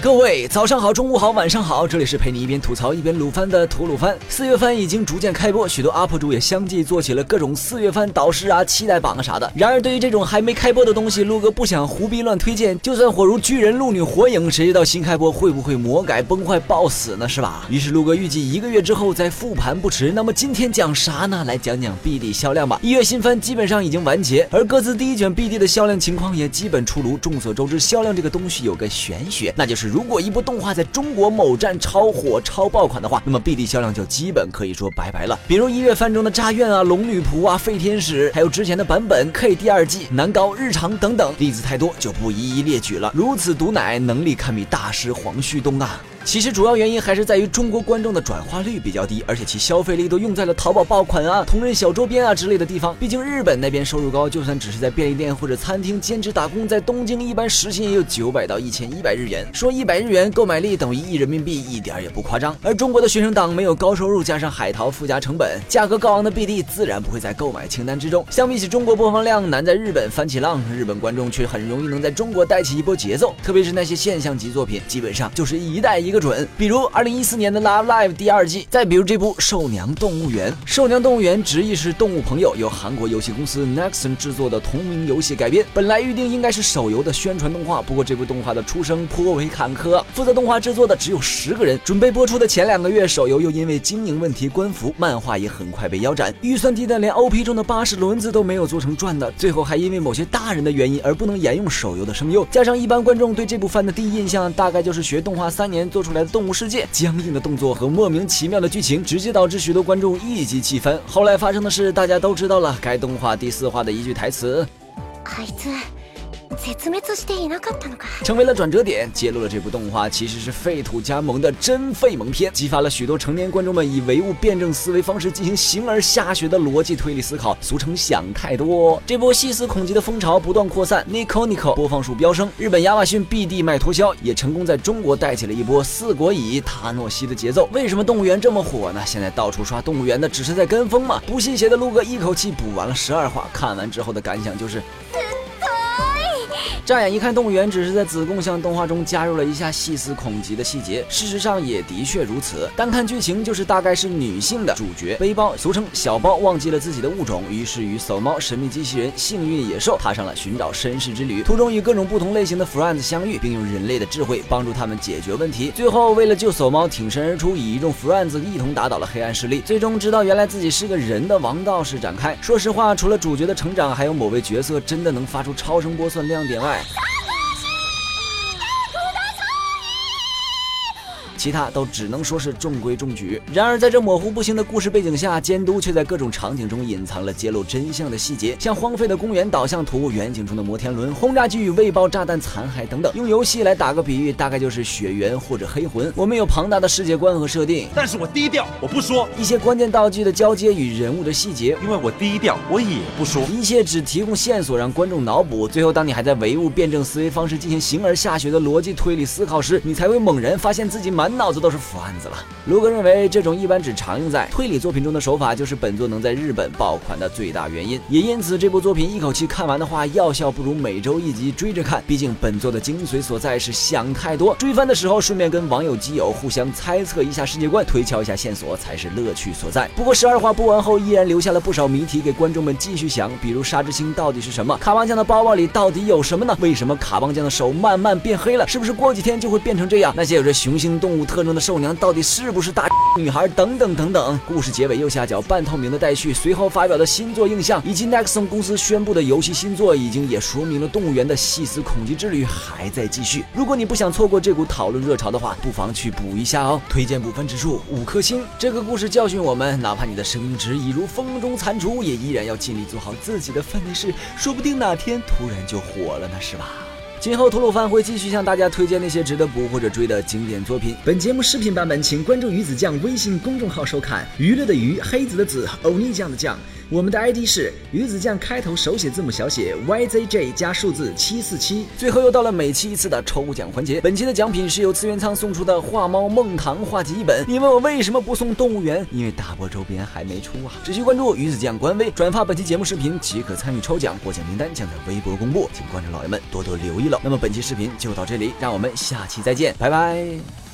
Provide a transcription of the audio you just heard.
各位早上好，中午好，晚上好，这里是陪你一边吐槽一边撸番的吐鲁番。四月番已经逐渐开播，许多 UP 主也相继做起了各种四月番导师啊、期待榜啊啥的。然而对于这种还没开播的东西，陆哥不想胡逼乱推荐，就算火如巨人、鹿女、火影，谁知道新开播会不会魔改崩坏爆死呢？是吧？于是陆哥预计一个月之后再复盘不迟。那么今天讲啥呢？来讲讲 BD 销量吧。一月新番基本上已经完结，而各自第一卷 BD 的销量情况也基本出炉。众所周知，销量这个东西有个玄学，那就是如果一部动画在中国某站超火、超爆款的话，那么 BD 销量就基本可以说拜拜了。比如一月番中的炸院啊、龙女仆啊、废天使，还有之前的版本 K 第二季、南高日常等等，例子太多就不一一列举了。如此毒奶，能力堪比大师黄旭东啊！其实主要原因还是在于中国观众的转化率比较低，而且其消费力都用在了淘宝爆款啊、同人小周边啊之类的地方。毕竟日本那边收入高，就算只是在便利店或者餐厅兼职打工，在东京一般时薪也有九百到一千一百日元。说一百日元购买力等于一人民币，一点也不夸张。而中国的学生党没有高收入，加上海淘附加成本，价格高昂的 BD 自然不会在购买清单之中。相比起中国播放量难在日本翻起浪，日本观众却很容易能在中国带起一波节奏。特别是那些现象级作品，基本上就是一代一个准。比如。二零一四年的《Love Live》第二季，再比如这部《兽娘动物园》。《兽娘动物园》直译是动物朋友，由韩国游戏公司 Nexon 制作的同名游戏改编。本来预定应该是手游的宣传动画，不过这部动画的出生颇为坎坷。负责动画制作的只有十个人，准备播出的前两个月，手游又因为经营问题关服，漫画也很快被腰斩。预算低的连 OP 中的巴士轮子都没有做成转的，最后还因为某些大人的原因而不能沿用手游的声优。加上一般观众对这部番的第一印象，大概就是学动画三年做出来的动物世界。僵硬的动作和莫名其妙的剧情，直接导致许多观众一击气翻。后来发生的事，大家都知道了。该动画第四话的一句台词。成为了转折点，揭露了这部动画其实是废土加盟的真废萌片，激发了许多成年观众们以唯物辩证思维方式进行形而下学的逻辑推理思考，俗称想太多。这波细思恐极的风潮不断扩散，Nico Nico 播放数飙升，日本亚马逊 BD 卖脱销，也成功在中国带起了一波四国乙塔诺西的节奏。为什么动物园这么火呢？现在到处刷动物园的只是在跟风嘛？不信邪的陆哥一口气补完了十二话，看完之后的感想就是。乍眼一看，动物园只是在子贡像动画中加入了一下细思恐极的细节，事实上也的确如此。单看剧情，就是大概是女性的主角背包，俗称小包，忘记了自己的物种，于是与搜猫、神秘机器人、幸运野兽踏上了寻找身世之旅。途中与各种不同类型的 friends 相遇，并用人类的智慧帮助他们解决问题。最后为了救搜猫，挺身而出，以一众 friends 一同打倒了黑暗势力。最终知道原来自己是个人的王道士展开。说实话，除了主角的成长，还有某位角色真的能发出超声波算亮点外。其他都只能说是中规中矩。然而，在这模糊不清的故事背景下，监督却在各种场景中隐藏了揭露真相的细节，像荒废的公园导向图、远景中的摩天轮、轰炸机与未爆炸弹残骸等等。用游戏来打个比喻，大概就是血缘或者黑魂。我们有庞大的世界观和设定，但是我低调，我不说一些关键道具的交接与人物的细节，因为我低调，我也不说。一切只提供线索，让观众脑补。最后，当你还在唯物辩证思维方式进行形而下学的逻辑推理思考时，你才会猛然发现自己满满脑子都是腐案。子了，卢哥认为这种一般只常用在推理作品中的手法，就是本作能在日本爆款的最大原因。也因此，这部作品一口气看完的话，药效不如每周一集追着看。毕竟本作的精髓所在是想太多，追番的时候顺便跟网友基友互相猜测一下世界观，推敲一下线索才是乐趣所在。不过十二话播完后，依然留下了不少谜题给观众们继续想，比如沙之星到底是什么？卡邦酱的包包里到底有什么呢？为什么卡邦酱的手慢慢变黑了？是不是过几天就会变成这样？那些有着雄性动物特征的兽娘。到底是不是大女孩？等等等等。故事结尾右下角半透明的待续，随后发表的新作印象，以及 Nexon 公司宣布的游戏新作，已经也说明了动物园的细思恐极之旅还在继续。如果你不想错过这股讨论热潮的话，不妨去补一下哦。推荐部分指数五颗星。这个故事教训我们，哪怕你的生命值已如风中残烛，也依然要尽力做好自己的分内事，说不定哪天突然就火了呢，是吧？今后吐鲁番会继续向大家推荐那些值得补或者追的经典作品。本节目视频版本，请关注鱼子酱微信公众号收看。娱乐的娱，黑子的子，欧尼酱的酱。我们的 ID 是鱼子酱，开头手写字母小写 YZJ 加数字七四七。最后又到了每期一次的抽奖环节，本期的奖品是由资源仓送出的画猫梦堂画集一本。你问我为什么不送动物园？因为大波周边还没出啊！只需关注鱼子酱官微，转发本期节目视频即可参与抽奖，获奖名单将在微博公布，请观众老爷们多多留意。了。那么本期视频就到这里，让我们下期再见，拜拜。